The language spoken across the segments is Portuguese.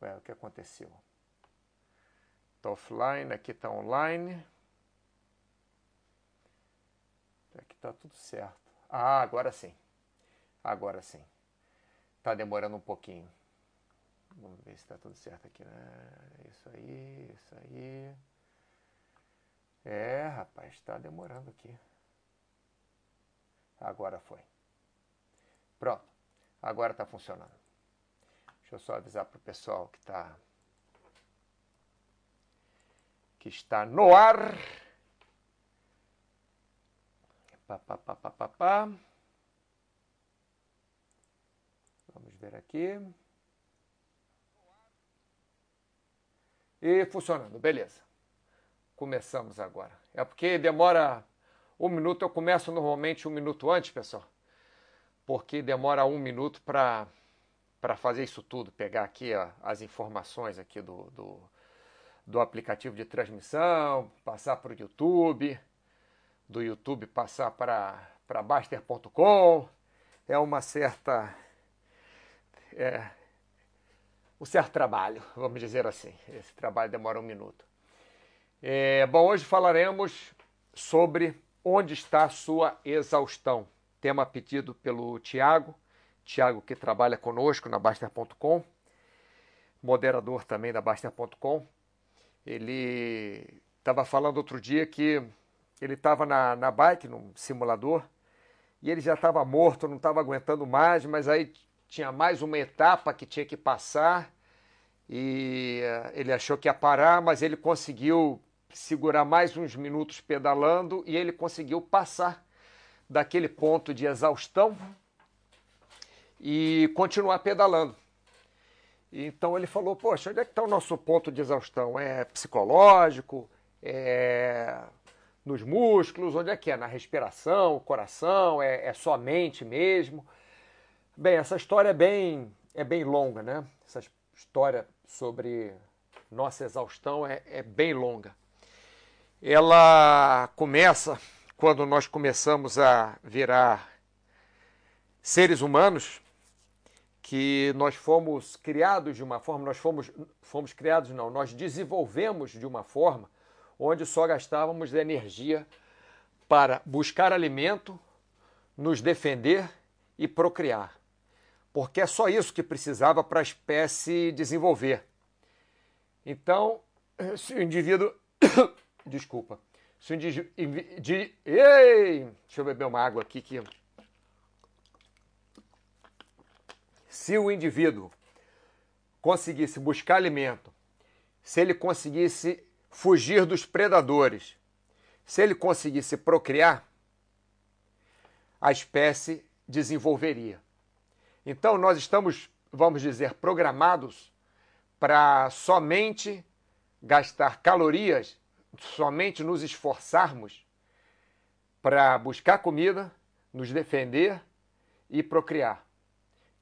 Ué, o que aconteceu? Está offline, aqui está online. Aqui está tudo certo. Ah, agora sim. Agora sim. Está demorando um pouquinho. Vamos ver se está tudo certo aqui. Né? Isso aí, isso aí. É, rapaz, está demorando aqui. Agora foi. Pronto. Agora está funcionando. Deixa eu só avisar para o pessoal que está que está no ar. Pá, pá, pá, pá, pá, pá. Vamos ver aqui. E funcionando, beleza. Começamos agora. É porque demora um minuto, eu começo normalmente um minuto antes, pessoal. Porque demora um minuto para fazer isso tudo, pegar aqui ó, as informações aqui do, do, do aplicativo de transmissão, passar para o YouTube, do YouTube passar para, para Baster.com. É uma certa. É, um certo trabalho, vamos dizer assim. Esse trabalho demora um minuto. É, bom, hoje falaremos sobre onde está a sua exaustão. Tema pedido pelo Tiago, Tiago que trabalha conosco na Baster.com, moderador também da Baster.com. Ele estava falando outro dia que ele estava na, na bike, num simulador, e ele já estava morto, não estava aguentando mais, mas aí tinha mais uma etapa que tinha que passar, e uh, ele achou que ia parar, mas ele conseguiu segurar mais uns minutos pedalando e ele conseguiu passar daquele ponto de exaustão e continuar pedalando. Então ele falou: Poxa, onde é que está o nosso ponto de exaustão? É psicológico? É nos músculos? Onde é que é? Na respiração, coração? É, é só mente mesmo? Bem, essa história é bem, é bem longa, né? Essa história sobre nossa exaustão é, é bem longa ela começa quando nós começamos a virar seres humanos, que nós fomos criados de uma forma, nós fomos, fomos criados, não, nós desenvolvemos de uma forma onde só gastávamos energia para buscar alimento, nos defender e procriar. Porque é só isso que precisava para a espécie desenvolver. Então, se o indivíduo Desculpa. Se o indivíduo. Ei! Deixa eu beber uma água aqui que. Se o indivíduo conseguisse buscar alimento, se ele conseguisse fugir dos predadores, se ele conseguisse procriar, a espécie desenvolveria. Então nós estamos, vamos dizer, programados para somente gastar calorias somente nos esforçarmos para buscar comida, nos defender e procriar.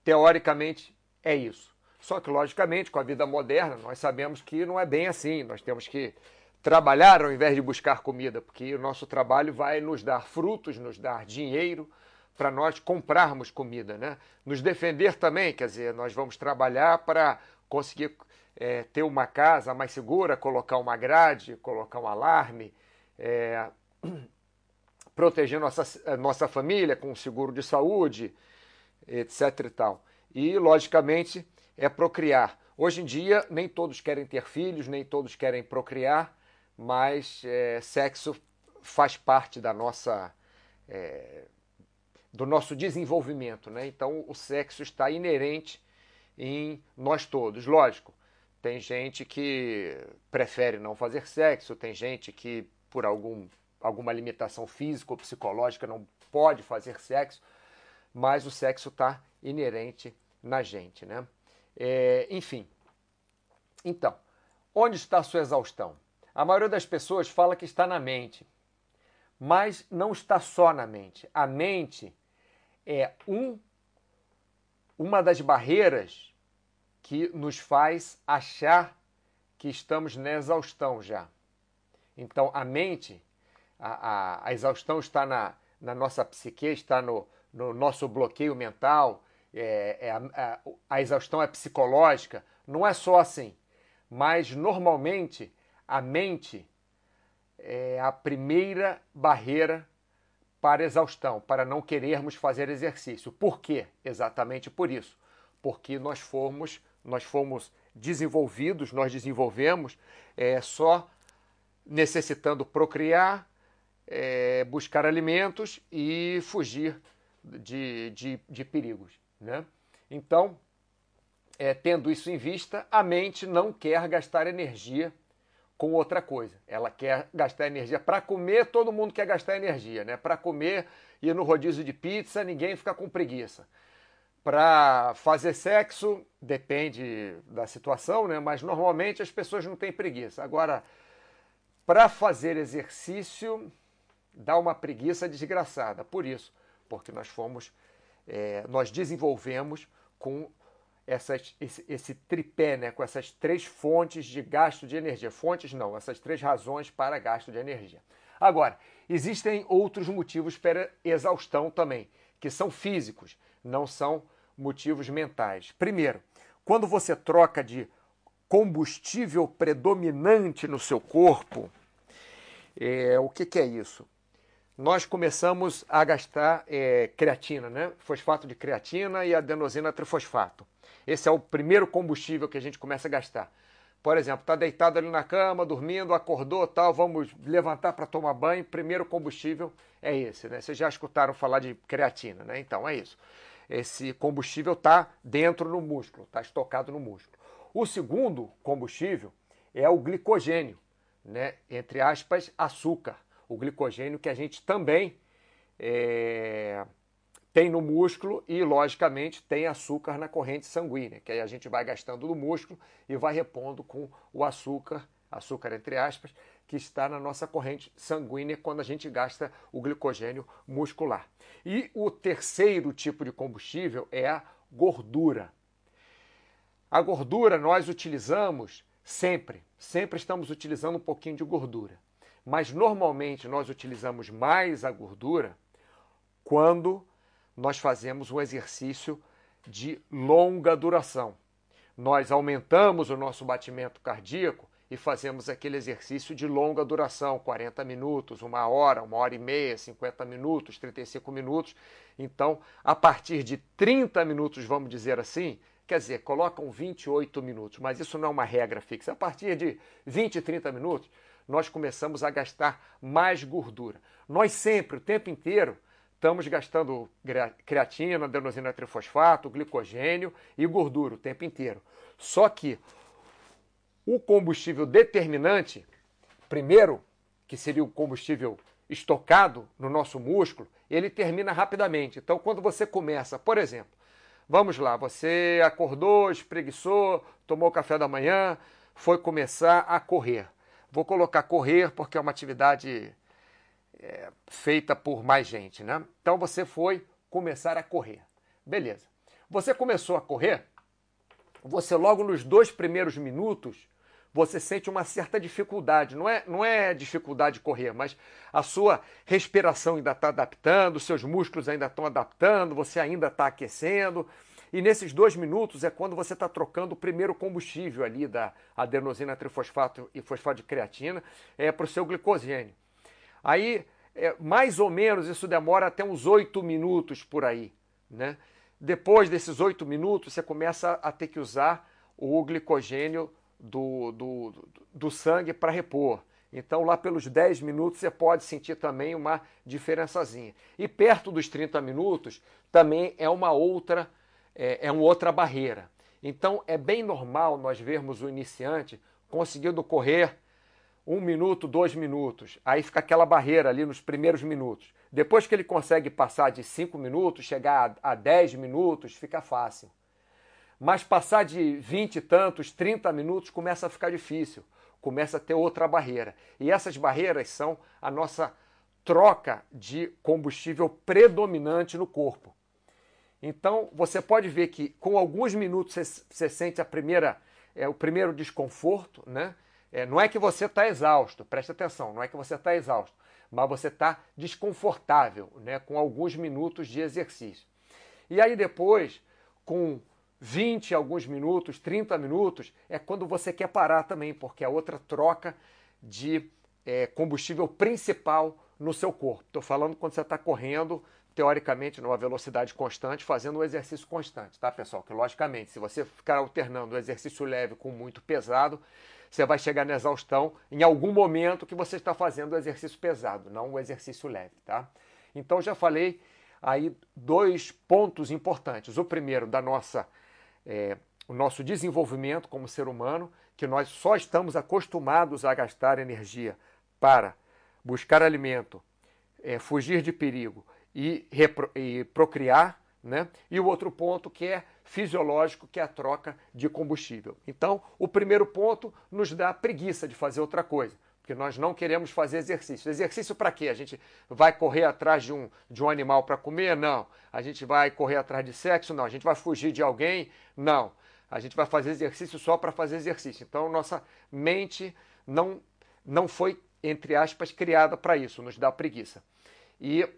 Teoricamente é isso. Só que, logicamente, com a vida moderna, nós sabemos que não é bem assim. Nós temos que trabalhar ao invés de buscar comida, porque o nosso trabalho vai nos dar frutos, nos dar dinheiro para nós comprarmos comida, né? Nos defender também, quer dizer, nós vamos trabalhar para conseguir é, ter uma casa mais segura, colocar uma grade, colocar um alarme, é, proteger nossa, nossa família com seguro de saúde, etc. e tal. E, logicamente, é procriar. Hoje em dia, nem todos querem ter filhos, nem todos querem procriar, mas é, sexo faz parte da nossa, é, do nosso desenvolvimento. Né? Então, o sexo está inerente em nós todos. Lógico, tem gente que prefere não fazer sexo, tem gente que, por algum, alguma limitação física ou psicológica, não pode fazer sexo, mas o sexo está inerente na gente, né? É, enfim. Então, onde está a sua exaustão? A maioria das pessoas fala que está na mente, mas não está só na mente. A mente é um, uma das barreiras que nos faz achar que estamos na exaustão já. Então, a mente, a, a, a exaustão está na, na nossa psique, está no, no nosso bloqueio mental, é, é a, a, exaustão é psicológica, não é só assim. Mas normalmente a mente é a primeira barreira para exaustão, para não querermos fazer exercício. Por quê? Exatamente por isso. Porque nós fomos, nós fomos desenvolvidos, nós desenvolvemos é, só necessitando procriar, é, buscar alimentos e fugir de, de, de perigos. Né? Então, é, tendo isso em vista, a mente não quer gastar energia com outra coisa. Ela quer gastar energia para comer, todo mundo quer gastar energia, né? Para comer, ir no rodízio de pizza, ninguém fica com preguiça. Para fazer sexo, depende da situação, né? Mas normalmente as pessoas não têm preguiça. Agora, para fazer exercício, dá uma preguiça desgraçada. Por isso, porque nós fomos, é, nós desenvolvemos com essas, esse, esse, tripé, né, com essas três fontes de gasto de energia. Fontes não, essas três razões para gasto de energia. Agora, existem outros motivos para exaustão também, que são físicos, não são motivos mentais. Primeiro, quando você troca de combustível predominante no seu corpo, é, o que, que é isso? Nós começamos a gastar é, creatina, né? fosfato de creatina e adenosina trifosfato. Esse é o primeiro combustível que a gente começa a gastar. Por exemplo, está deitado ali na cama, dormindo, acordou, tal, vamos levantar para tomar banho. Primeiro combustível é esse, né? Vocês já escutaram falar de creatina, né? Então é isso. Esse combustível está dentro no músculo, está estocado no músculo. O segundo combustível é o glicogênio, né? Entre aspas, açúcar. O glicogênio que a gente também é, tem no músculo e, logicamente, tem açúcar na corrente sanguínea, que aí a gente vai gastando no músculo e vai repondo com o açúcar, açúcar entre aspas, que está na nossa corrente sanguínea quando a gente gasta o glicogênio muscular. E o terceiro tipo de combustível é a gordura. A gordura nós utilizamos sempre, sempre estamos utilizando um pouquinho de gordura. Mas normalmente nós utilizamos mais a gordura quando nós fazemos um exercício de longa duração. Nós aumentamos o nosso batimento cardíaco e fazemos aquele exercício de longa duração, 40 minutos, uma hora, uma hora e meia, 50 minutos, 35 minutos. Então, a partir de 30 minutos, vamos dizer assim, quer dizer, colocam 28 minutos, mas isso não é uma regra fixa. A partir de 20, 30 minutos, nós começamos a gastar mais gordura. Nós sempre, o tempo inteiro, estamos gastando creatina, adenosina trifosfato, glicogênio e gordura o tempo inteiro. Só que o combustível determinante, primeiro, que seria o combustível estocado no nosso músculo, ele termina rapidamente. Então, quando você começa, por exemplo, vamos lá, você acordou, espreguiçou, tomou café da manhã, foi começar a correr. Vou colocar correr porque é uma atividade é, feita por mais gente, né? Então você foi começar a correr. Beleza. Você começou a correr, você logo nos dois primeiros minutos, você sente uma certa dificuldade. Não é, não é dificuldade de correr, mas a sua respiração ainda está adaptando, seus músculos ainda estão adaptando, você ainda está aquecendo. E nesses dois minutos é quando você está trocando o primeiro combustível ali da adenosina trifosfato e fosfato de creatina é, para o seu glicogênio. Aí, é, mais ou menos, isso demora até uns oito minutos por aí. Né? Depois desses oito minutos, você começa a ter que usar o glicogênio do, do, do sangue para repor. Então, lá pelos 10 minutos, você pode sentir também uma diferençazinha. E perto dos 30 minutos, também é uma outra é, é uma outra barreira. Então é bem normal nós vermos o iniciante conseguindo correr um minuto, dois minutos. Aí fica aquela barreira ali nos primeiros minutos. Depois que ele consegue passar de cinco minutos, chegar a, a dez minutos, fica fácil. Mas passar de vinte e tantos, trinta minutos começa a ficar difícil. Começa a ter outra barreira. E essas barreiras são a nossa troca de combustível predominante no corpo. Então você pode ver que com alguns minutos você, sente a primeira, é, o primeiro desconforto, né? É, não é que você está exausto, preste atenção, não é que você está exausto, mas você está desconfortável, né? Com alguns minutos de exercício. E aí depois, com 20, alguns minutos, 30 minutos, é quando você quer parar também, porque é outra troca de é, combustível principal no seu corpo. Estou falando quando você está correndo, teoricamente, numa velocidade constante, fazendo um exercício constante, tá, pessoal? Que, logicamente, se você ficar alternando o exercício leve com muito pesado, você vai chegar na exaustão em algum momento que você está fazendo o exercício pesado, não o exercício leve, tá? Então, já falei aí dois pontos importantes. O primeiro, da nossa, é, o nosso desenvolvimento como ser humano, que nós só estamos acostumados a gastar energia para buscar alimento, é, fugir de perigo e, e procriar, né? E o outro ponto que é fisiológico, que é a troca de combustível. Então, o primeiro ponto nos dá preguiça de fazer outra coisa, porque nós não queremos fazer exercício. Exercício para quê? A gente vai correr atrás de um, de um animal para comer? Não. A gente vai correr atrás de sexo? Não. A gente vai fugir de alguém? Não. A gente vai fazer exercício só para fazer exercício. Então, nossa mente não, não foi, entre aspas, criada para isso, nos dá preguiça. E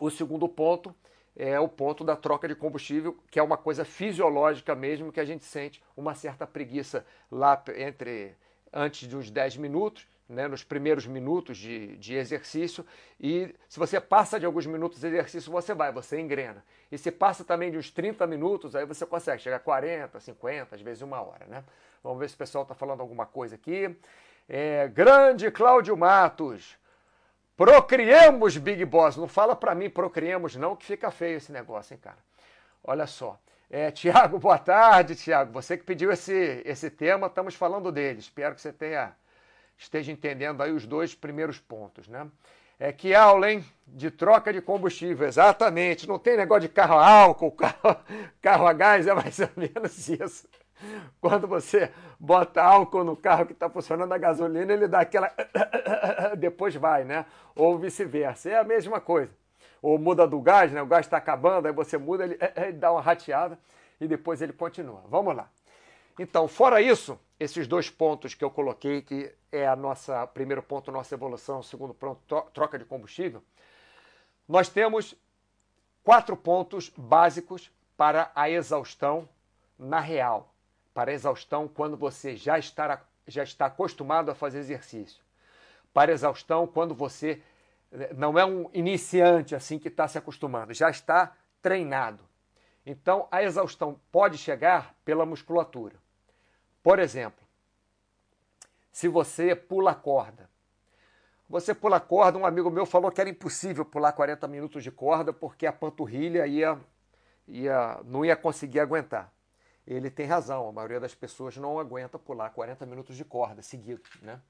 o segundo ponto é o ponto da troca de combustível, que é uma coisa fisiológica mesmo, que a gente sente uma certa preguiça lá entre antes de uns 10 minutos, né, nos primeiros minutos de, de exercício, e se você passa de alguns minutos de exercício, você vai, você engrena. E se passa também de uns 30 minutos, aí você consegue chegar a 40, 50, às vezes uma hora. Né? Vamos ver se o pessoal está falando alguma coisa aqui. É, grande Cláudio Matos. Procriemos, Big Boss. Não fala para mim procriemos não, que fica feio esse negócio, hein, cara. Olha só. É, Tiago, boa tarde, Tiago. Você que pediu esse, esse tema, estamos falando dele. Espero que você tenha, esteja entendendo aí os dois primeiros pontos, né? É que aula, hein? De troca de combustível, exatamente. Não tem negócio de carro a álcool, carro, carro a gás, é mais ou menos isso. Quando você bota álcool no carro que está funcionando a gasolina, ele dá aquela. Depois vai, né? Ou vice-versa. É a mesma coisa. Ou muda do gás, né? O gás está acabando, aí você muda, ele, ele dá uma rateada e depois ele continua. Vamos lá. Então, fora isso, esses dois pontos que eu coloquei, que é a nossa primeiro ponto, nossa evolução, segundo ponto, troca de combustível, nós temos quatro pontos básicos para a exaustão na real para exaustão quando você já está, já está acostumado a fazer exercício. Para exaustão quando você eh, não é um iniciante assim que está se acostumando, já está treinado. Então a exaustão pode chegar pela musculatura. Por exemplo, se você pula corda. Você pula corda, um amigo meu falou que era impossível pular 40 minutos de corda porque a panturrilha ia, ia, não ia conseguir aguentar ele tem razão. A maioria das pessoas não aguenta pular 40 minutos de corda seguidos, né?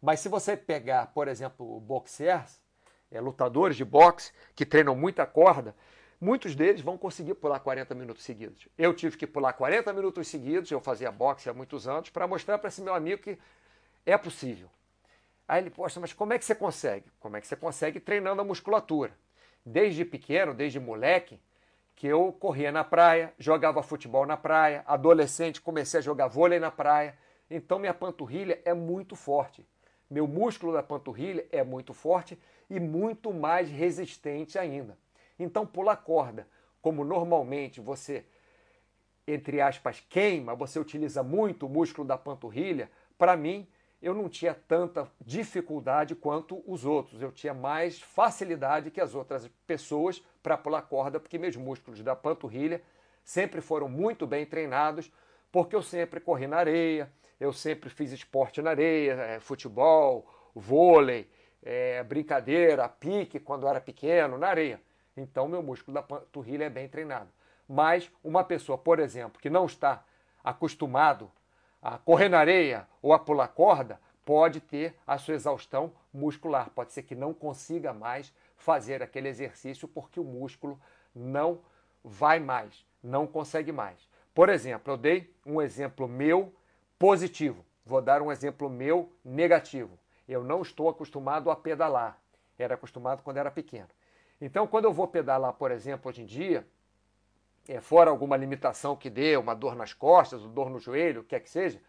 Mas se você pegar, por exemplo, boxers, é, lutadores de boxe que treinam muita corda, muitos deles vão conseguir pular 40 minutos seguidos. Eu tive que pular 40 minutos seguidos, eu fazia boxe há muitos anos, para mostrar para esse meu amigo que é possível. Aí ele, poxa, mas como é que você consegue? Como é que você consegue treinando a musculatura? Desde pequeno, desde moleque, que eu corria na praia, jogava futebol na praia, adolescente comecei a jogar vôlei na praia. Então minha panturrilha é muito forte. Meu músculo da panturrilha é muito forte e muito mais resistente ainda. Então pular corda, como normalmente você entre aspas queima, você utiliza muito o músculo da panturrilha, para mim eu não tinha tanta dificuldade quanto os outros. Eu tinha mais facilidade que as outras pessoas para pular corda, porque meus músculos da panturrilha sempre foram muito bem treinados, porque eu sempre corri na areia, eu sempre fiz esporte na areia, é, futebol, vôlei, é, brincadeira, pique quando era pequeno, na areia. Então meu músculo da panturrilha é bem treinado. Mas uma pessoa, por exemplo, que não está acostumado a correr na areia ou a pular corda, pode ter a sua exaustão muscular. Pode ser que não consiga mais fazer aquele exercício porque o músculo não vai mais, não consegue mais. Por exemplo, eu dei um exemplo meu positivo. Vou dar um exemplo meu negativo. Eu não estou acostumado a pedalar. Era acostumado quando era pequeno. Então, quando eu vou pedalar, por exemplo, hoje em dia, é, fora alguma limitação que dê, uma dor nas costas, uma dor no joelho, o que quer que seja,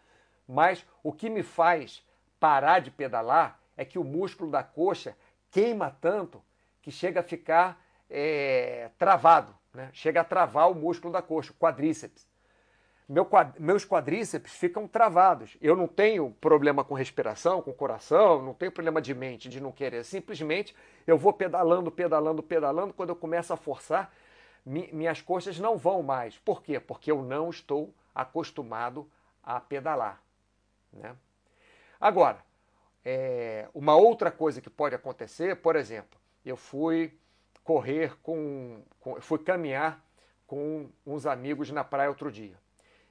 mas o que me faz parar de pedalar é que o músculo da coxa queima tanto que chega a ficar é, travado. né? chega a travar o músculo da coxa, o quadríceps. Meu, meus quadríceps ficam travados. Eu não tenho problema com respiração, com coração, não tenho problema de mente, de não querer. Simplesmente eu vou pedalando, pedalando, pedalando. Quando eu começo a forçar, minhas coxas não vão mais. Por quê? Porque eu não estou acostumado a pedalar. Né? Agora, é, uma outra coisa que pode acontecer, por exemplo, eu fui correr com, com fui caminhar com uns amigos na praia outro dia.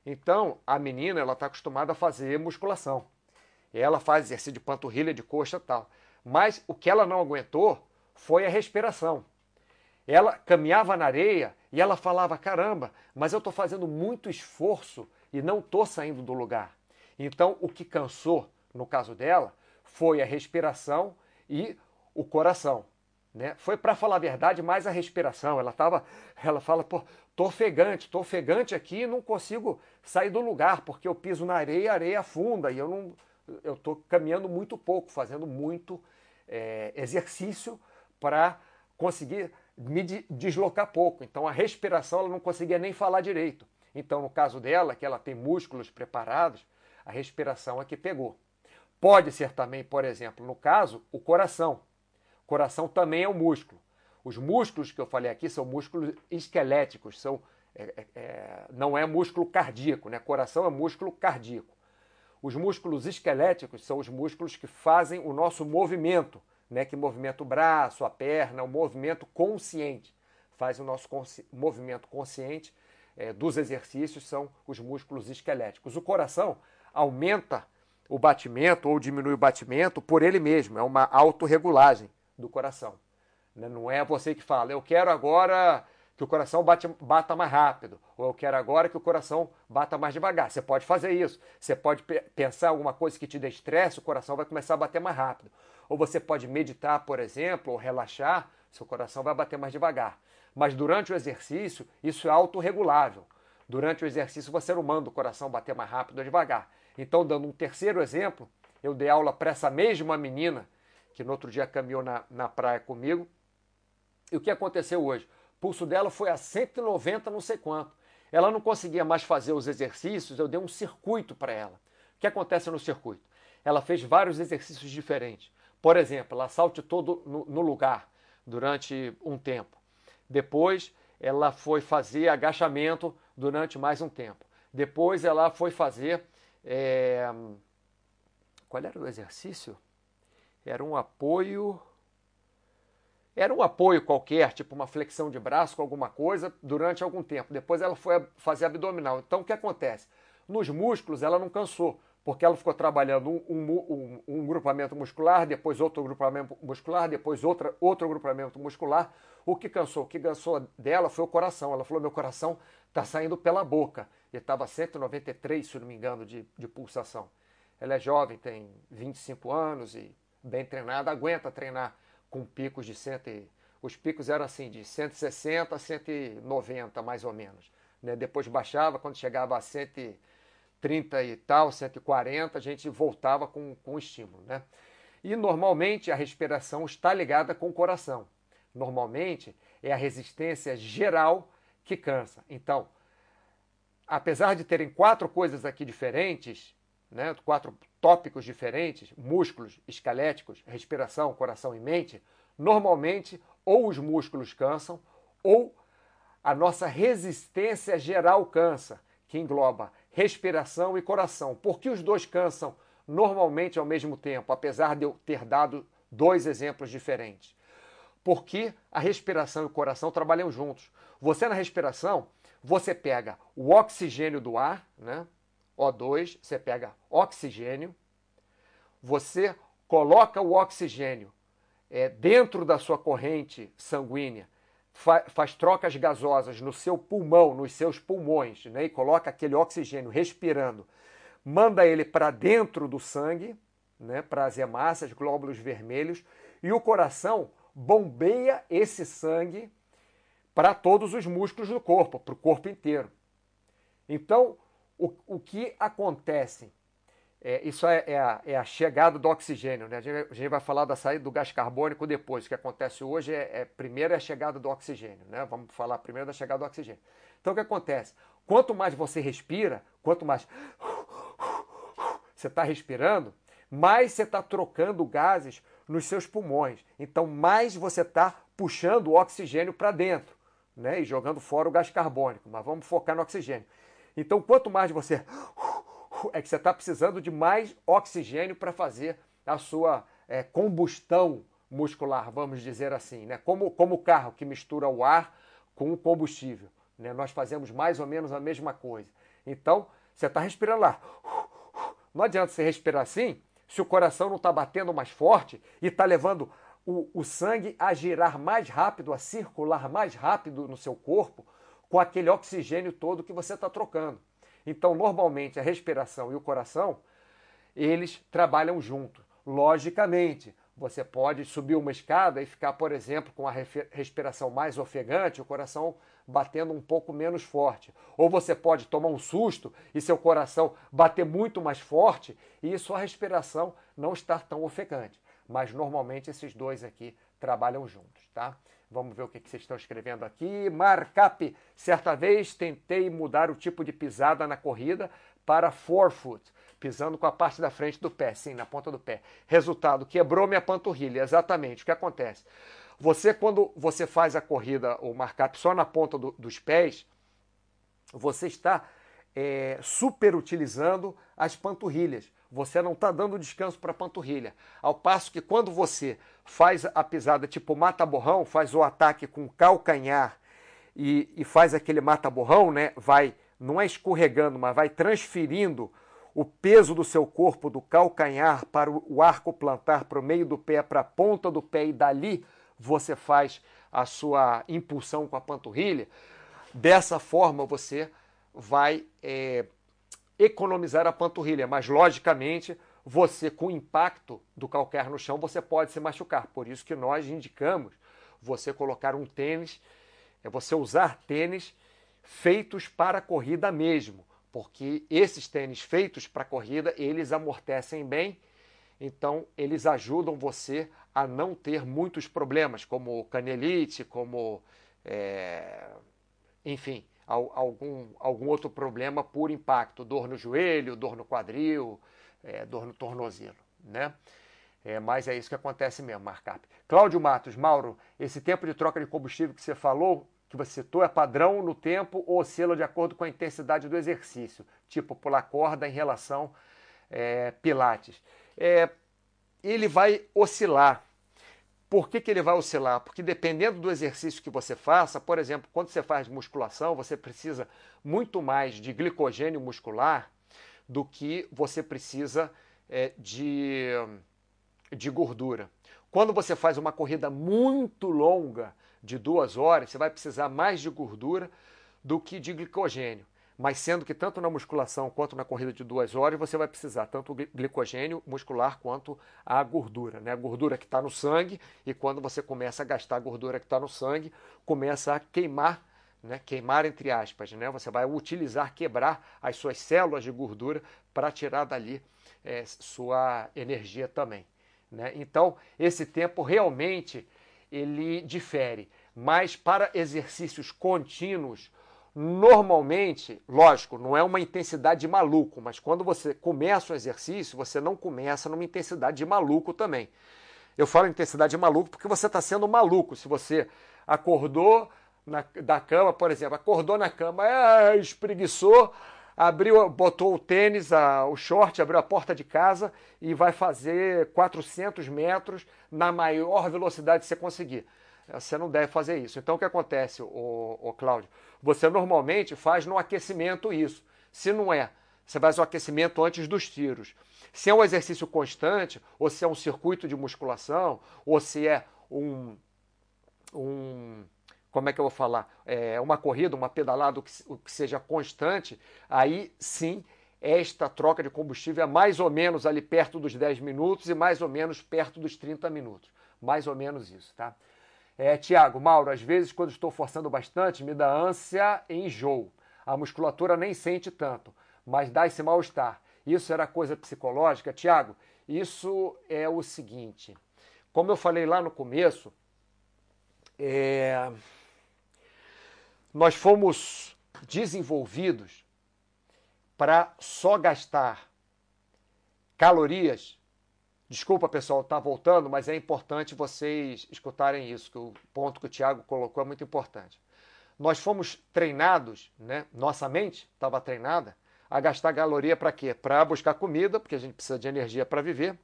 Então, a menina ela está acostumada a fazer musculação. Ela faz exercício de panturrilha, de coxa tal. Mas o que ela não aguentou foi a respiração. Ela caminhava na areia e ela falava: caramba, mas eu estou fazendo muito esforço e não estou saindo do lugar. Então, o que cansou, no caso dela, foi a respiração e o coração. Né? Foi para falar a verdade mais a respiração. Ela tava, ela fala, pô, tô ofegante, tô ofegante aqui, não consigo sair do lugar porque eu piso na areia, a areia afunda e eu não, eu tô caminhando muito pouco, fazendo muito é, exercício para conseguir me deslocar pouco. Então a respiração ela não conseguia nem falar direito. Então no caso dela, que ela tem músculos preparados, a respiração é que pegou. Pode ser também, por exemplo, no caso, o coração. Coração também é um músculo. Os músculos que eu falei aqui são músculos esqueléticos, são, é, é, é, não é músculo cardíaco, né? Coração é músculo cardíaco. Os músculos esqueléticos são os músculos que fazem o nosso movimento, né? Que movimenta o braço, a perna, o movimento consciente. Faz o nosso consci movimento consciente é, dos exercícios, são os músculos esqueléticos. O coração aumenta o batimento ou diminui o batimento por ele mesmo, é uma autorregulagem do coração. Né? Não é você que fala, eu quero agora que o coração bate, bata mais rápido, ou eu quero agora que o coração bata mais devagar. Você pode fazer isso. Você pode pensar alguma coisa que te dê estresse, o coração vai começar a bater mais rápido. Ou você pode meditar, por exemplo, ou relaxar, seu coração vai bater mais devagar. Mas durante o exercício, isso é autorregulável. Durante o exercício, você não manda o coração bater mais rápido ou devagar. Então, dando um terceiro exemplo, eu dei aula para essa mesma menina que no outro dia caminhou na, na praia comigo. E o que aconteceu hoje? O pulso dela foi a 190, não sei quanto. Ela não conseguia mais fazer os exercícios, eu dei um circuito para ela. O que acontece no circuito? Ela fez vários exercícios diferentes. Por exemplo, ela saltitou no, no lugar durante um tempo. Depois, ela foi fazer agachamento durante mais um tempo. Depois, ela foi fazer. É... Qual era o exercício? Era um apoio. Era um apoio qualquer, tipo uma flexão de braço com alguma coisa, durante algum tempo. Depois ela foi fazer abdominal. Então o que acontece? Nos músculos ela não cansou, porque ela ficou trabalhando um, um, um, um grupamento muscular, depois outro grupamento muscular, depois outra, outro grupamento muscular. O que cansou? O que cansou dela foi o coração. Ela falou: meu coração está saindo pela boca. E estava 193, se não me engano, de, de pulsação. Ela é jovem, tem 25 anos e bem treinada, aguenta treinar com picos de 100, os picos eram assim de 160 a 190 mais ou menos. Né? Depois baixava, quando chegava a 130 e tal, 140, a gente voltava com, com estímulo. Né? E normalmente a respiração está ligada com o coração. Normalmente é a resistência geral que cansa. Então, apesar de terem quatro coisas aqui diferentes, né, quatro tópicos diferentes, músculos, esqueléticos, respiração, coração e mente, normalmente ou os músculos cansam ou a nossa resistência geral cansa, que engloba respiração e coração. Por que os dois cansam normalmente ao mesmo tempo, apesar de eu ter dado dois exemplos diferentes? Porque a respiração e o coração trabalham juntos. Você na respiração, você pega o oxigênio do ar, né? O2, você pega oxigênio, você coloca o oxigênio é, dentro da sua corrente sanguínea, fa faz trocas gasosas no seu pulmão, nos seus pulmões, né, e coloca aquele oxigênio respirando, manda ele para dentro do sangue, né, para as hemácias, glóbulos vermelhos, e o coração bombeia esse sangue para todos os músculos do corpo, para o corpo inteiro. Então, o, o que acontece é, isso é, é, a, é, a, chegada do oxigênio. Né? A, gente, a, gente, vai falar da saída do gás carbônico depois. O que acontece hoje é, é primeiro é a chegada do oxigênio. Né? Vamos falar primeiro da chegada do oxigênio. Então o que acontece? Quanto mais você respira, quanto mais você está respirando, mais você está trocando gases nos seus pulmões. Então mais você está puxando o oxigênio para dentro né? e jogando fora o gás carbônico. Mas vamos focar no oxigênio. Então quanto mais você é que você está precisando de mais oxigênio para fazer a sua é, combustão muscular, vamos dizer assim, né? Como, como o carro que mistura o ar com o combustível. Né? Nós fazemos mais ou menos a mesma coisa. Então, você está respirando lá. Não adianta você respirar assim se o coração não está batendo mais forte e está levando o, o sangue a girar mais rápido, a circular mais rápido no seu corpo com aquele oxigênio todo que você está trocando. Então, normalmente, a respiração e o coração, eles trabalham juntos. Logicamente, você pode subir uma escada e ficar, por exemplo, com a respiração mais ofegante, o coração batendo um pouco menos forte. Ou você pode tomar um susto e seu coração bater muito mais forte e sua respiração não estar tão ofegante. Mas normalmente esses dois aqui trabalham juntos, tá? Vamos ver o que, vocês estão escrevendo aqui. Markup, certa vez tentei mudar o tipo de pisada na corrida para forefoot, pisando com a parte da frente do pé, sim, na ponta do pé. Resultado, quebrou minha panturrilha, exatamente. O que acontece? Você, quando você faz a corrida, o markup só na ponta do, dos pés, você está é, superutilizando as panturrilhas. Você não está dando descanso para a panturrilha. Ao passo que quando você faz a pisada tipo mata-borrão, faz o ataque com calcanhar e, e faz aquele mata-borrão, né? Vai, não é escorregando, mas vai transferindo o peso do seu corpo do calcanhar para o arco plantar, para o meio do pé, para a ponta do pé e dali você faz a sua impulsão com a panturrilha. Dessa forma você vai é, economizar a panturrilha, mas logicamente você com o impacto do calcanhar no chão você pode se machucar. Por isso que nós indicamos você colocar um tênis, é você usar tênis feitos para corrida mesmo, porque esses tênis feitos para corrida, eles amortecem bem, então eles ajudam você a não ter muitos problemas, como canelite, como é, enfim, algum, algum outro problema por impacto, dor no joelho, dor no quadril, é, dor no tornozelo, né? É, mas é isso que acontece mesmo, markup. Cláudio Matos, Mauro, esse tempo de troca de combustível que você falou, que você citou, é padrão no tempo ou oscila de acordo com a intensidade do exercício, tipo pular corda em relação é, pilates. É, ele vai oscilar. Por que, que ele vai oscilar? Porque dependendo do exercício que você faça, por exemplo, quando você faz musculação, você precisa muito mais de glicogênio muscular do que você precisa é, de, de gordura. Quando você faz uma corrida muito longa, de duas horas, você vai precisar mais de gordura do que de glicogênio mas sendo que tanto na musculação quanto na corrida de duas horas você vai precisar tanto glicogênio muscular quanto a gordura, né? A gordura que está no sangue e quando você começa a gastar a gordura que está no sangue, começa a queimar, né? Queimar entre aspas, né? Você vai utilizar, quebrar as suas células de gordura para tirar dali é, sua energia também, né? Então esse tempo realmente ele difere, mas para exercícios contínuos Normalmente, lógico, não é uma intensidade de maluco, mas quando você começa o exercício, você não começa numa intensidade de maluco também. Eu falo intensidade de maluco porque você está sendo maluco. Se você acordou na, da cama, por exemplo, acordou na cama, é, espreguiçou, abriu, botou o tênis, a, o short, abriu a porta de casa e vai fazer 400 metros na maior velocidade que você conseguir. Você não deve fazer isso. Então o que acontece, o, o Cláudio? Você normalmente faz no aquecimento isso. Se não é, você faz o aquecimento antes dos tiros. Se é um exercício constante, ou se é um circuito de musculação, ou se é um, um como é que eu vou falar? É uma corrida, uma pedalada, o que, o que seja constante, aí sim esta troca de combustível é mais ou menos ali perto dos 10 minutos e mais ou menos perto dos 30 minutos. Mais ou menos isso, tá? É, Tiago, Mauro, às vezes quando estou forçando bastante, me dá ânsia e enjoo. A musculatura nem sente tanto, mas dá esse mal-estar. Isso era coisa psicológica? Tiago, isso é o seguinte. Como eu falei lá no começo, é... nós fomos desenvolvidos para só gastar calorias. Desculpa, pessoal, tá voltando, mas é importante vocês escutarem isso, que o ponto que o Tiago colocou é muito importante. Nós fomos treinados, né? Nossa mente estava treinada a gastar caloria para quê? Para buscar comida, porque a gente precisa de energia para viver,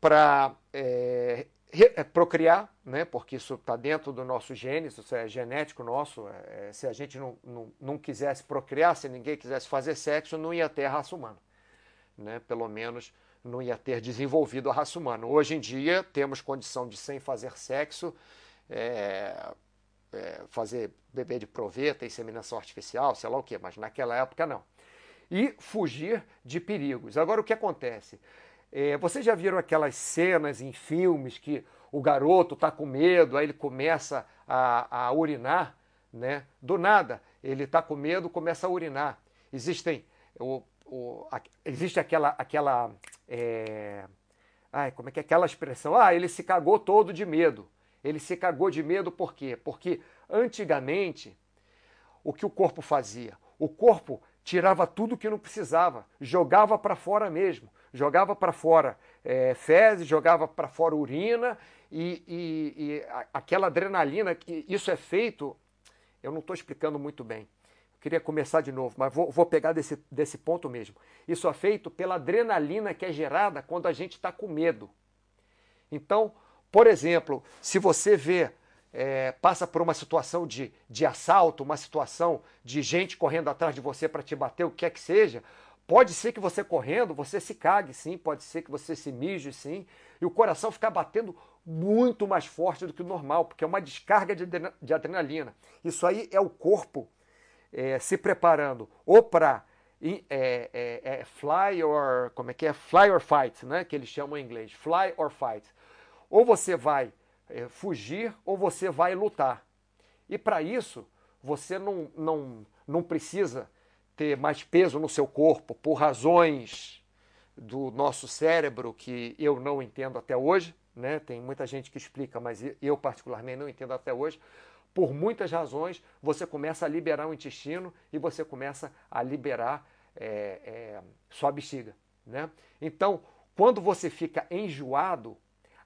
para é, é, procriar, né? porque isso está dentro do nosso gene, isso é genético nosso. É, é, se a gente não, não, não quisesse procriar, se ninguém quisesse fazer sexo, não ia ter raça humana. Né? Pelo menos não ia ter desenvolvido a raça humana. Hoje em dia temos condição de, sem fazer sexo, é, é, fazer bebê de proveta, inseminação artificial, sei lá o que, mas naquela época não. E fugir de perigos. Agora o que acontece? É, vocês já viram aquelas cenas em filmes que o garoto está com medo, aí ele começa a, a urinar, né? Do nada, ele está com medo, começa a urinar. Existem, o, o, a, existe aquela, aquela, é, ai, como é que é aquela expressão? Ah, ele se cagou todo de medo. Ele se cagou de medo por quê? Porque antigamente o que o corpo fazia? O corpo tirava tudo que não precisava, jogava para fora mesmo jogava para fora é, fezes, jogava para fora urina e, e, e, aquela adrenalina, que isso é feito, eu não estou explicando muito bem. Queria começar de novo, mas vou, vou pegar desse, desse ponto mesmo. Isso é feito pela adrenalina que é gerada quando a gente está com medo. Então, por exemplo, se você vê é, passa por uma situação de, de assalto, uma situação de gente correndo atrás de você para te bater, o que quer que seja, Pode ser que você correndo, você se cague, sim, pode ser que você se mije, sim, e o coração ficar batendo muito mais forte do que o normal, porque é uma descarga de adrenalina. Isso aí é o corpo é, se preparando ou para é, é, é, fly or como é que é fly or fight, né? Que eles chamam em inglês, fly or fight. Ou você vai é, fugir ou você vai lutar. E para isso você não, não, não precisa ter mais peso no seu corpo por razões do nosso cérebro que eu não entendo até hoje, né? Tem muita gente que explica, mas eu particularmente não entendo até hoje. Por muitas razões, você começa a liberar o intestino e você começa a liberar é, é, sua bexiga, né? Então, quando você fica enjoado,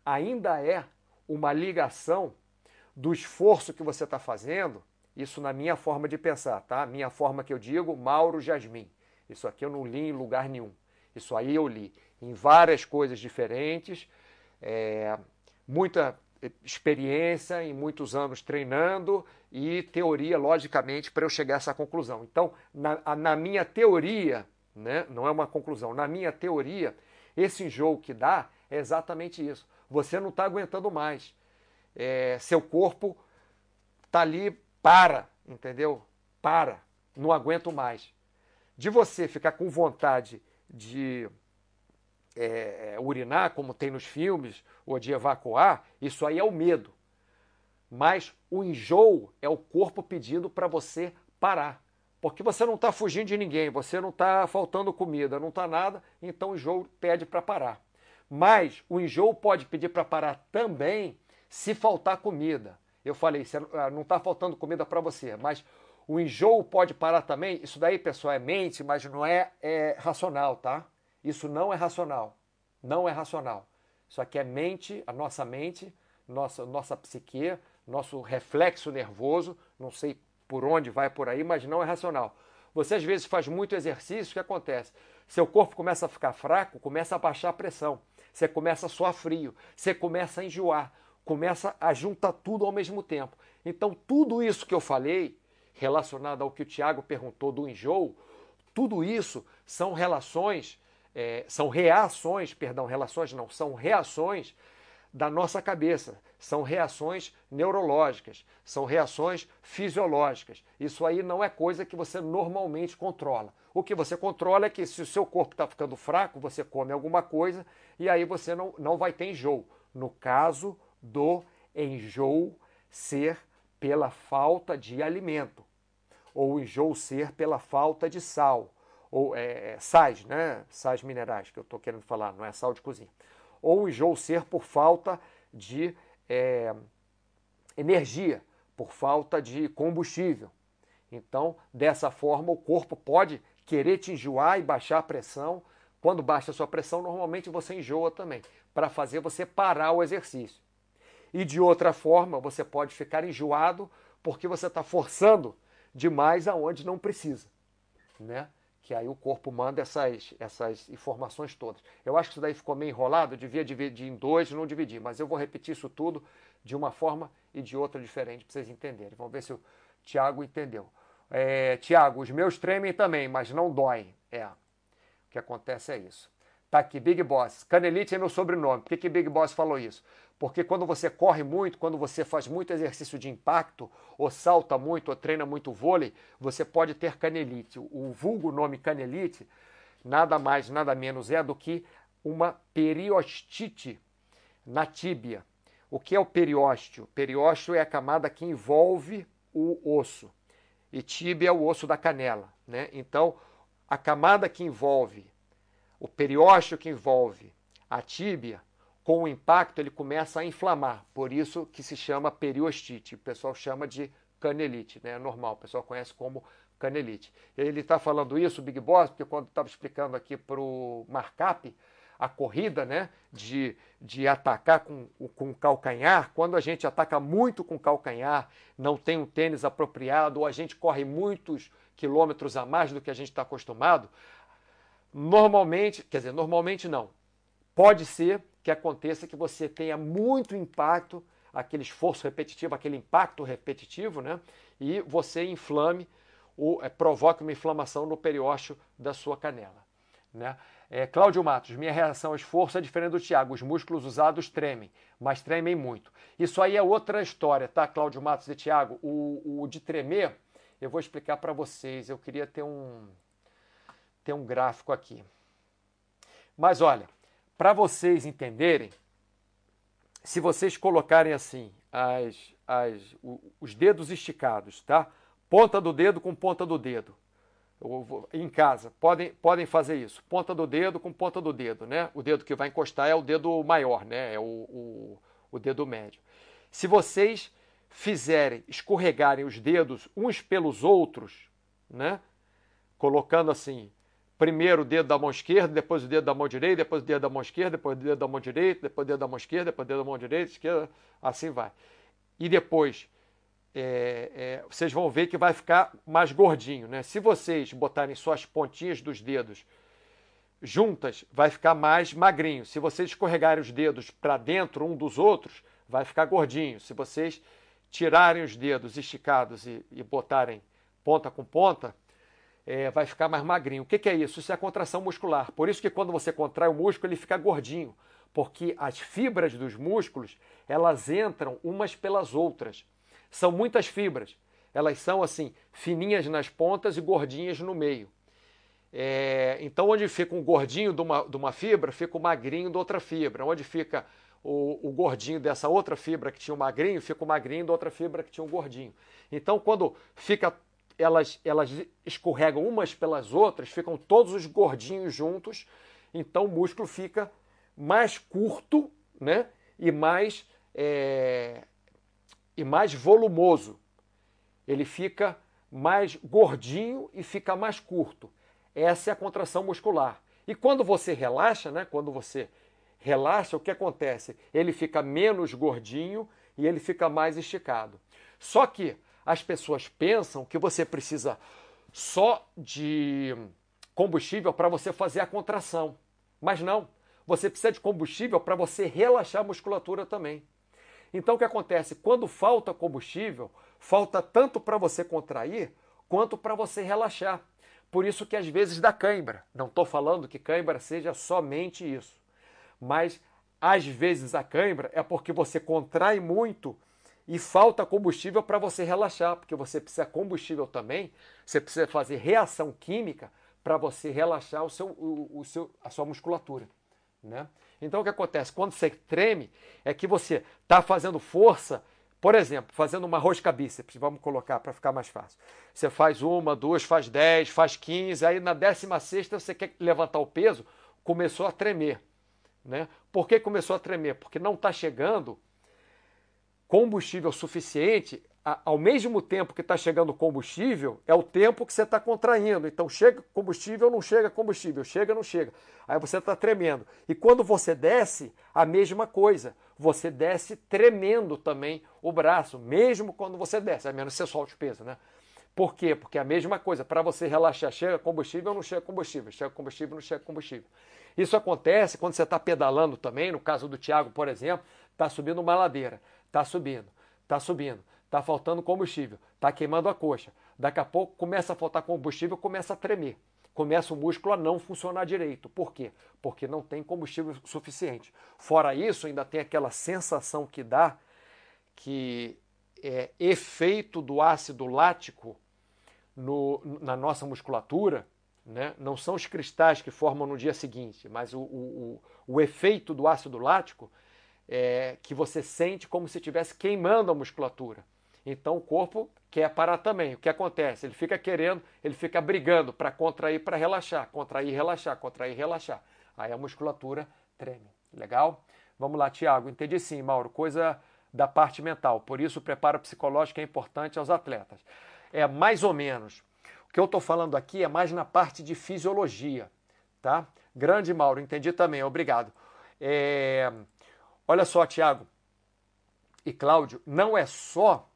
ainda é uma ligação do esforço que você está fazendo isso na minha forma de pensar, tá? Minha forma que eu digo, Mauro Jasmin. Isso aqui eu não li em lugar nenhum. Isso aí eu li em várias coisas diferentes, é, muita experiência, em muitos anos treinando e teoria, logicamente, para eu chegar a essa conclusão. Então, na, na minha teoria, né, não é uma conclusão, na minha teoria, esse enjoo que dá é exatamente isso. Você não está aguentando mais. É, seu corpo está ali para, entendeu? Para, não aguento mais. De você ficar com vontade de é, é, urinar, como tem nos filmes, ou de evacuar, isso aí é o medo. Mas o enjoo é o corpo pedindo para você parar. Porque você não está fugindo de ninguém, você não está faltando comida, não está nada, então o enjoo pede para parar. Mas o enjoo pode pedir para parar também se faltar comida. Eu falei, ah, não está faltando comida para você, mas o enjoo pode parar também. Isso daí, pessoal, é mente, mas não é, é racional, tá? Isso não é racional. Não é racional. Isso aqui é mente, a nossa mente, nossa, nossa psique, nosso reflexo nervoso. Não sei por onde vai por aí, mas não é racional. Você às vezes faz muito exercício, o que acontece? Seu corpo começa a ficar fraco, começa a baixar a pressão. Você começa a suar frio, você começa a enjoar começa a juntar tudo ao mesmo tempo. Então, tudo isso que eu falei, relacionado ao que o Tiago perguntou do enjoo, tudo isso são relações, é, são reações, perdão, relações não, são reações da nossa cabeça, são reações neurológicas, são reações fisiológicas. Isso aí não é coisa que você normalmente controla. O que você controla é que se o seu corpo está ficando fraco, você come alguma coisa e aí você não, não vai ter enjoo. No caso do enjoo ser pela falta de alimento, ou enjoo ser pela falta de sal, ou é, sais, né? sais minerais que eu estou querendo falar, não é sal de cozinha. Ou ser por falta de é, energia, por falta de combustível. Então, dessa forma, o corpo pode querer te enjoar e baixar a pressão. Quando baixa a sua pressão, normalmente você enjoa também, para fazer você parar o exercício. E de outra forma, você pode ficar enjoado porque você está forçando demais aonde não precisa, né? Que aí o corpo manda essas, essas informações todas. Eu acho que isso daí ficou meio enrolado, devia dividir em dois, não dividir, mas eu vou repetir isso tudo de uma forma e de outra diferente para vocês entenderem. Vamos ver se o Tiago entendeu. É, Tiago, os meus tremem também, mas não doem. É, o que acontece é isso. Tá aqui, Big Boss. Canelite é meu sobrenome. Por que, que Big Boss falou isso? Porque quando você corre muito, quando você faz muito exercício de impacto, ou salta muito, ou treina muito vôlei, você pode ter canelite. O vulgo nome canelite, nada mais, nada menos é do que uma periostite na tíbia. O que é o periósteo? Periósteo é a camada que envolve o osso e tíbia é o osso da canela. Né? Então, a camada que envolve, o periósteo que envolve a tíbia, com o impacto ele começa a inflamar, por isso que se chama periostite. O pessoal chama de canelite, né? é normal, o pessoal conhece como canelite. Ele está falando isso, o Big Boss, porque quando estava explicando aqui para o Markup, a corrida, né, de, de atacar com, com o calcanhar, quando a gente ataca muito com o calcanhar, não tem um tênis apropriado, ou a gente corre muitos quilômetros a mais do que a gente está acostumado, normalmente, quer dizer, normalmente não, pode ser que aconteça que você tenha muito impacto, aquele esforço repetitivo, aquele impacto repetitivo, né, e você inflame, ou é, provoque uma inflamação no periósteo da sua canela. Né? É, Cláudio Matos, minha reação ao esforço é diferente do Tiago. Os músculos usados tremem, mas tremem muito. Isso aí é outra história, tá, Cláudio Matos e Tiago? O, o de tremer, eu vou explicar para vocês. Eu queria ter um, ter um gráfico aqui. Mas olha, para vocês entenderem, se vocês colocarem assim as, as, os dedos esticados, tá? Ponta do dedo com ponta do dedo em casa, podem, podem fazer isso. Ponta do dedo com ponta do dedo, né? O dedo que vai encostar é o dedo maior, né? É o, o, o dedo médio. Se vocês fizerem escorregarem os dedos uns pelos outros, né? Colocando assim, primeiro o dedo da mão esquerda, depois o dedo da mão direita, depois o dedo da mão esquerda, depois o dedo da mão direita, depois o dedo da mão esquerda, depois o dedo da mão direita, esquerda, assim vai. E depois é, é, vocês vão ver que vai ficar mais gordinho. Né? Se vocês botarem suas pontinhas dos dedos juntas, vai ficar mais magrinho. Se vocês escorregarem os dedos para dentro um dos outros, vai ficar gordinho. Se vocês tirarem os dedos esticados e, e botarem ponta com ponta, é, vai ficar mais magrinho. O que, que é isso? Isso é a contração muscular. Por isso que quando você contrai o músculo, ele fica gordinho. Porque as fibras dos músculos, elas entram umas pelas outras. São muitas fibras. Elas são assim, fininhas nas pontas e gordinhas no meio. É, então, onde fica um gordinho de uma, de uma fibra, fica o magrinho de outra fibra. Onde fica o, o, gordinho dessa outra fibra que tinha o magrinho, fica o magrinho da outra fibra que tinha o gordinho. Então, quando fica elas, elas escorregam umas pelas outras, ficam todos os gordinhos juntos, então o músculo fica mais curto né? e mais é, e mais volumoso. Ele fica mais gordinho e fica mais curto. Essa é a contração muscular. E quando você relaxa, né, quando você relaxa, o que acontece? Ele fica menos gordinho e ele fica mais esticado. Só que as pessoas pensam que você precisa só de combustível para você fazer a contração. Mas não. Você precisa de combustível para você relaxar a musculatura também. Então o que acontece? Quando falta combustível, falta tanto para você contrair quanto para você relaxar. Por isso que às vezes dá cãibra. Não estou falando que cãibra seja somente isso. Mas às vezes a cãibra é porque você contrai muito e falta combustível para você relaxar, porque você precisa combustível também, você precisa fazer reação química para você relaxar o seu, o, o seu, a sua musculatura. Né? Então o que acontece? Quando você treme, é que você está fazendo força Por exemplo, fazendo uma rosca bíceps, vamos colocar para ficar mais fácil. Você faz uma, duas, faz dez, faz quinze, aí na décima sexta você quer levantar o peso, começou a tremer. Né? Por que começou a tremer? Porque não está chegando combustível suficiente ao mesmo tempo que está chegando combustível, é o tempo que você está contraindo. Então, chega combustível, não chega combustível, chega, não chega. Aí você está tremendo. E quando você desce, a mesma coisa. Você desce tremendo também o braço, mesmo quando você desce, a menos que você solte o peso, né? Por quê? Porque é a mesma coisa. Para você relaxar, chega combustível ou não chega combustível? Chega combustível ou não chega combustível? Isso acontece quando você está pedalando também, no caso do Tiago, por exemplo, está subindo uma ladeira, está subindo, está subindo está faltando combustível, está queimando a coxa. Daqui a pouco começa a faltar combustível, começa a tremer. Começa o músculo a não funcionar direito. Por quê? Porque não tem combustível suficiente. Fora isso, ainda tem aquela sensação que dá que é efeito do ácido lático no, na nossa musculatura, né? não são os cristais que formam no dia seguinte, mas o, o, o, o efeito do ácido lático é que você sente como se estivesse queimando a musculatura. Então o corpo quer parar também. O que acontece? Ele fica querendo, ele fica brigando para contrair, para relaxar, contrair, relaxar, contrair, relaxar. Aí a musculatura treme. Legal? Vamos lá, Tiago. Entendi sim, Mauro. Coisa da parte mental. Por isso o preparo psicológico é importante aos atletas. É mais ou menos. O que eu estou falando aqui é mais na parte de fisiologia, tá? Grande Mauro, entendi também. Obrigado. É... Olha só, Tiago e Cláudio, não é só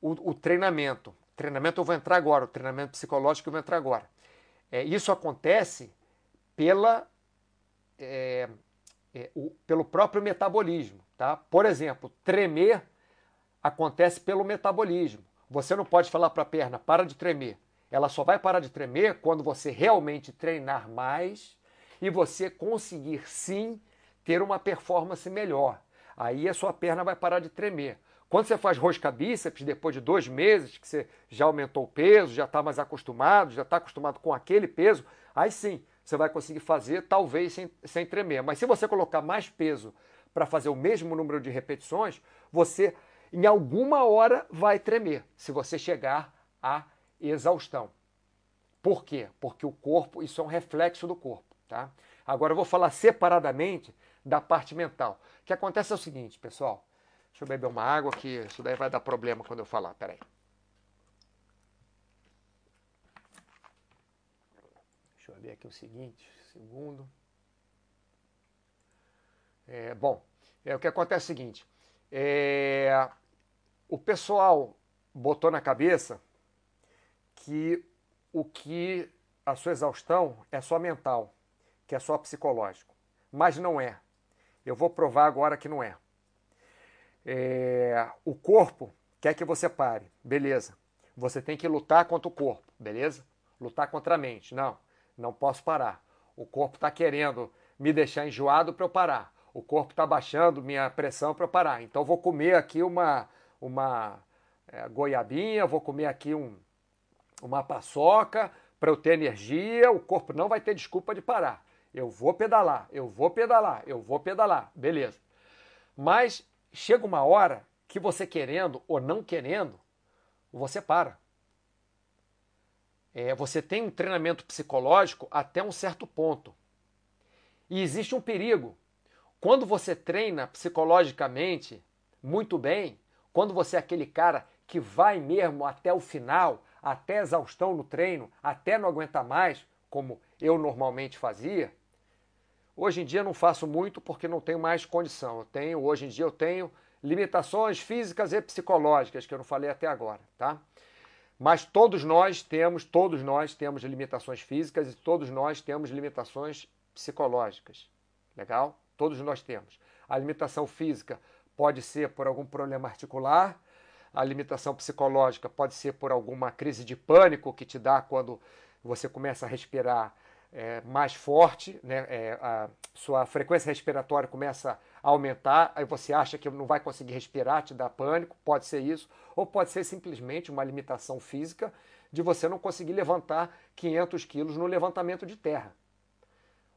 o, o treinamento. Treinamento eu vou entrar agora, o treinamento psicológico eu vou entrar agora. É, isso acontece pela, é, é, o, pelo próprio metabolismo. Tá? Por exemplo, tremer acontece pelo metabolismo. Você não pode falar para a perna, para de tremer. Ela só vai parar de tremer quando você realmente treinar mais e você conseguir sim ter uma performance melhor. Aí a sua perna vai parar de tremer. Quando você faz rosca bíceps, depois de dois meses, que você já aumentou o peso, já está mais acostumado, já está acostumado com aquele peso, aí sim você vai conseguir fazer, talvez sem, sem tremer. Mas se você colocar mais peso para fazer o mesmo número de repetições, você em alguma hora vai tremer, se você chegar à exaustão. Por quê? Porque o corpo, isso é um reflexo do corpo. Tá? Agora eu vou falar separadamente da parte mental. O que acontece é o seguinte, pessoal. Deixa eu beber uma água que isso daí vai dar problema quando eu falar. Peraí. Deixa eu ver aqui o seguinte. Segundo. É, bom, é, o que acontece é o seguinte. É, o pessoal botou na cabeça que o que a sua exaustão é só mental, que é só psicológico. Mas não é. Eu vou provar agora que não é. É, o corpo quer que você pare, beleza. Você tem que lutar contra o corpo, beleza? Lutar contra a mente. Não, não posso parar. O corpo está querendo me deixar enjoado para eu parar. O corpo está baixando minha pressão para eu parar. Então vou comer aqui uma, uma é, goiabinha, vou comer aqui um, uma paçoca para eu ter energia. O corpo não vai ter desculpa de parar. Eu vou pedalar, eu vou pedalar, eu vou pedalar, beleza. Mas chega uma hora que você querendo ou não querendo, você para. É, você tem um treinamento psicológico até um certo ponto. E existe um perigo. Quando você treina psicologicamente muito bem, quando você é aquele cara que vai mesmo até o final, até exaustão no treino, até não aguentar mais, como eu normalmente fazia, Hoje em dia não faço muito porque não tenho mais condição. Eu tenho, hoje em dia eu tenho limitações físicas e psicológicas que eu não falei até agora, tá? Mas todos nós temos, todos nós temos limitações físicas e todos nós temos limitações psicológicas. Legal? Todos nós temos. A limitação física pode ser por algum problema articular, a limitação psicológica pode ser por alguma crise de pânico que te dá quando você começa a respirar é, mais forte, né? É, a sua frequência respiratória começa a aumentar, aí você acha que não vai conseguir respirar, te dá pânico, pode ser isso, ou pode ser simplesmente uma limitação física de você não conseguir levantar 500 quilos no levantamento de terra.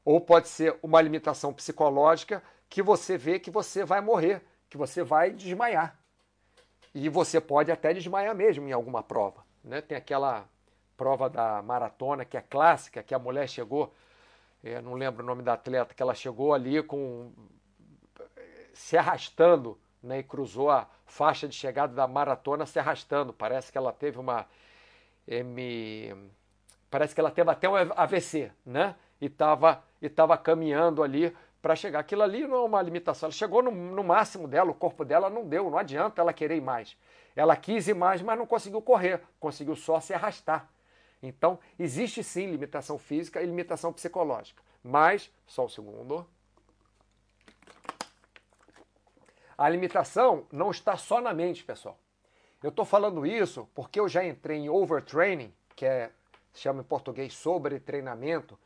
Ou pode ser uma limitação psicológica que você vê que você vai morrer, que você vai desmaiar. E você pode até desmaiar mesmo em alguma prova. Né? Tem aquela prova da maratona que é clássica, que a mulher chegou, é, não lembro o nome da atleta, que ela chegou ali com se arrastando né, e cruzou a faixa de chegada da maratona se arrastando. Parece que ela teve uma M... parece que ela teve até um AVC, né? E estava e tava caminhando ali para chegar. Aquilo ali não é uma limitação. Ela chegou no, no, máximo dela, o corpo dela não deu, não adianta ela querer ir mais. Ela quis ir mais, mas não conseguiu correr, conseguiu só se arrastar. Então, existe sim limitação física e limitação psicológica. Mas, só um segundo. A limitação não está só na mente, pessoal. Eu estou falando isso porque eu já entrei em overtraining, que é, se chama em português sobre treinamento,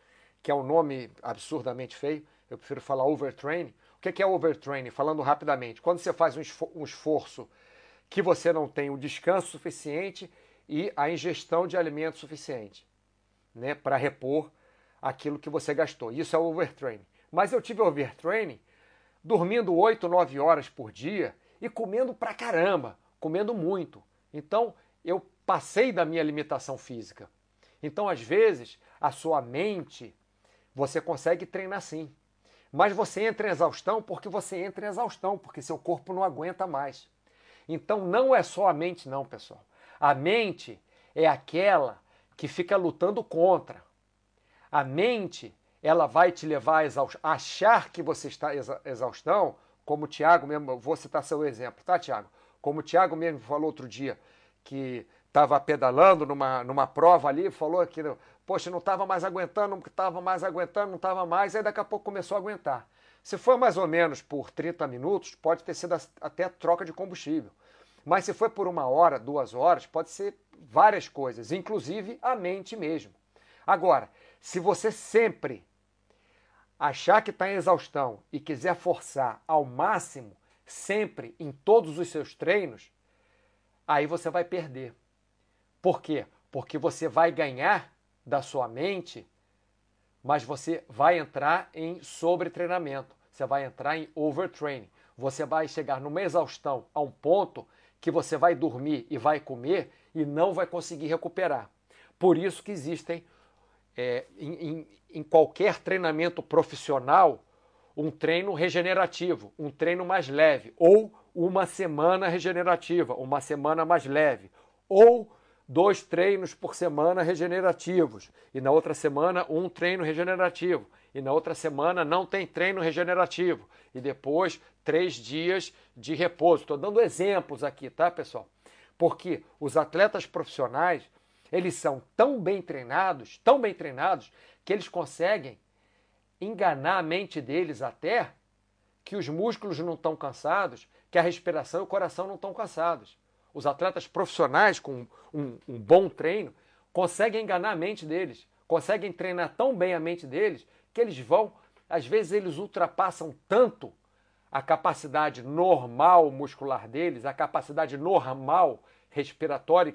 que é um nome absurdamente feio. Eu prefiro falar overtraining. O que é overtraining? Falando rapidamente, quando você faz um esforço que você não tem o descanso suficiente e a ingestão de alimento suficiente, né, para repor aquilo que você gastou. Isso é overtraining. Mas eu tive overtraining dormindo 8, 9 horas por dia e comendo pra caramba, comendo muito. Então, eu passei da minha limitação física. Então, às vezes, a sua mente, você consegue treinar sim. Mas você entra em exaustão porque você entra em exaustão, porque seu corpo não aguenta mais. Então, não é só a mente, não, pessoal. A mente é aquela que fica lutando contra. A mente ela vai te levar a, achar que você está exa... exaustão, como o Tiago mesmo, vou citar seu exemplo, tá, Tiago? Como o Tiago mesmo falou outro dia, que estava pedalando numa, numa prova ali, falou que, poxa, não estava mais aguentando, não estava mais aguentando, não estava mais, aí daqui a pouco começou a aguentar. Se for mais ou menos por 30 minutos, pode ter sido até troca de combustível. Mas se for por uma hora, duas horas, pode ser várias coisas, inclusive a mente mesmo. Agora, se você sempre achar que está em exaustão e quiser forçar ao máximo, sempre em todos os seus treinos, aí você vai perder. Por quê? Porque você vai ganhar da sua mente, mas você vai entrar em sobretreinamento, você vai entrar em overtraining. Você vai chegar numa exaustão a um ponto que você vai dormir e vai comer e não vai conseguir recuperar. Por isso que existem é, em, em, em qualquer treinamento profissional um treino regenerativo, um treino mais leve, ou uma semana regenerativa, uma semana mais leve, ou dois treinos por semana regenerativos, e na outra semana um treino regenerativo, e na outra semana não tem treino regenerativo, e depois três dias de repouso. Estou dando exemplos aqui, tá, pessoal? Porque os atletas profissionais eles são tão bem treinados, tão bem treinados, que eles conseguem enganar a mente deles até que os músculos não estão cansados, que a respiração e o coração não estão cansados. Os atletas profissionais com um, um bom treino conseguem enganar a mente deles, conseguem treinar tão bem a mente deles que eles vão, às vezes eles ultrapassam tanto a capacidade normal muscular deles, a capacidade normal respiratória,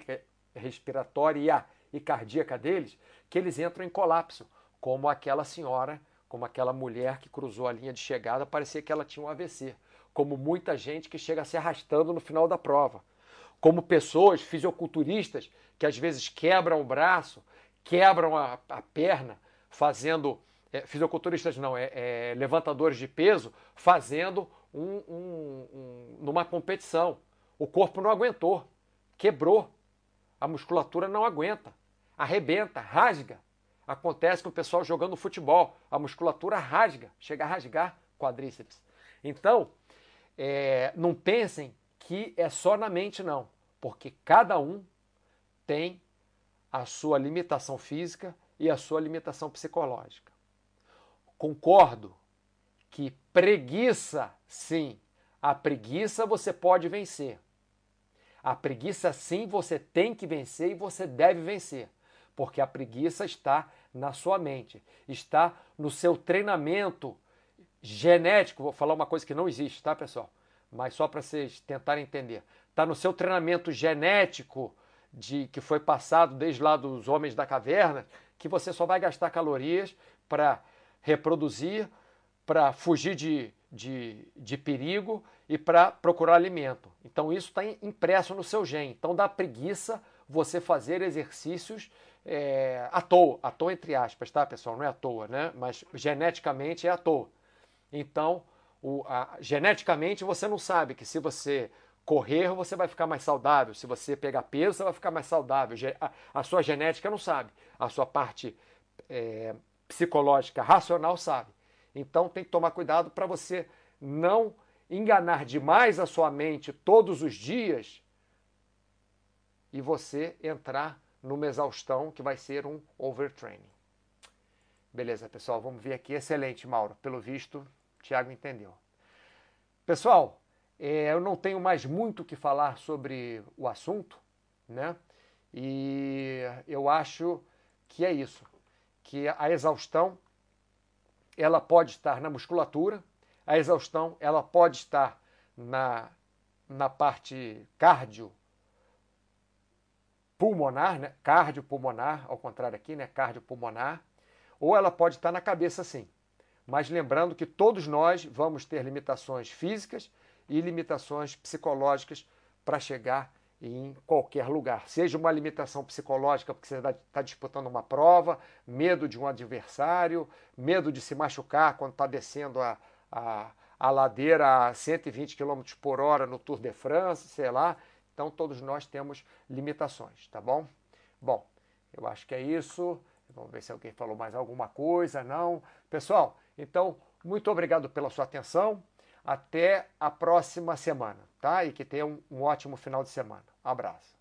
respiratória e cardíaca deles, que eles entram em colapso, como aquela senhora, como aquela mulher que cruzou a linha de chegada, parecia que ela tinha um AVC, como muita gente que chega se arrastando no final da prova, como pessoas fisiculturistas que às vezes quebram o braço, quebram a, a perna, fazendo é, fisiculturistas não, é, é, levantadores de peso, fazendo um, um, um, numa competição. O corpo não aguentou, quebrou, a musculatura não aguenta, arrebenta, rasga. Acontece com o pessoal jogando futebol, a musculatura rasga, chega a rasgar quadríceps. Então, é, não pensem que é só na mente, não, porque cada um tem a sua limitação física e a sua limitação psicológica. Concordo que preguiça, sim, a preguiça você pode vencer. A preguiça, sim, você tem que vencer e você deve vencer, porque a preguiça está na sua mente, está no seu treinamento genético. Vou falar uma coisa que não existe, tá, pessoal? Mas só para vocês tentarem entender. Está no seu treinamento genético de que foi passado desde lá dos homens da caverna, que você só vai gastar calorias para reproduzir, para fugir de, de, de perigo e para procurar alimento. Então isso está impresso no seu gene. Então dá preguiça você fazer exercícios é, à toa, à toa entre aspas, tá pessoal? Não é à toa, né? Mas geneticamente é à toa. Então, o, a, geneticamente você não sabe que se você correr você vai ficar mais saudável, se você pegar peso você vai ficar mais saudável. A, a sua genética não sabe, a sua parte é, psicológica, racional sabe. Então tem que tomar cuidado para você não enganar demais a sua mente todos os dias e você entrar numa exaustão que vai ser um overtraining. Beleza, pessoal, vamos ver aqui. Excelente, Mauro. Pelo visto, Tiago entendeu. Pessoal, é, eu não tenho mais muito o que falar sobre o assunto, né? E eu acho que é isso, que a exaustão ela pode estar na musculatura, a exaustão ela pode estar na, na parte cardio pulmonar, né? Cardiopulmonar, ao contrário aqui, né? Cardiopulmonar, ou ela pode estar na cabeça sim. Mas lembrando que todos nós vamos ter limitações físicas e limitações psicológicas para chegar em qualquer lugar. Seja uma limitação psicológica, porque você está tá disputando uma prova, medo de um adversário, medo de se machucar quando está descendo a, a, a ladeira a 120 km por hora no Tour de France, sei lá. Então todos nós temos limitações, tá bom? Bom, eu acho que é isso. Vamos ver se alguém falou mais alguma coisa. Não. Pessoal, então, muito obrigado pela sua atenção. Até a próxima semana, tá? E que tenha um, um ótimo final de semana. Abraço.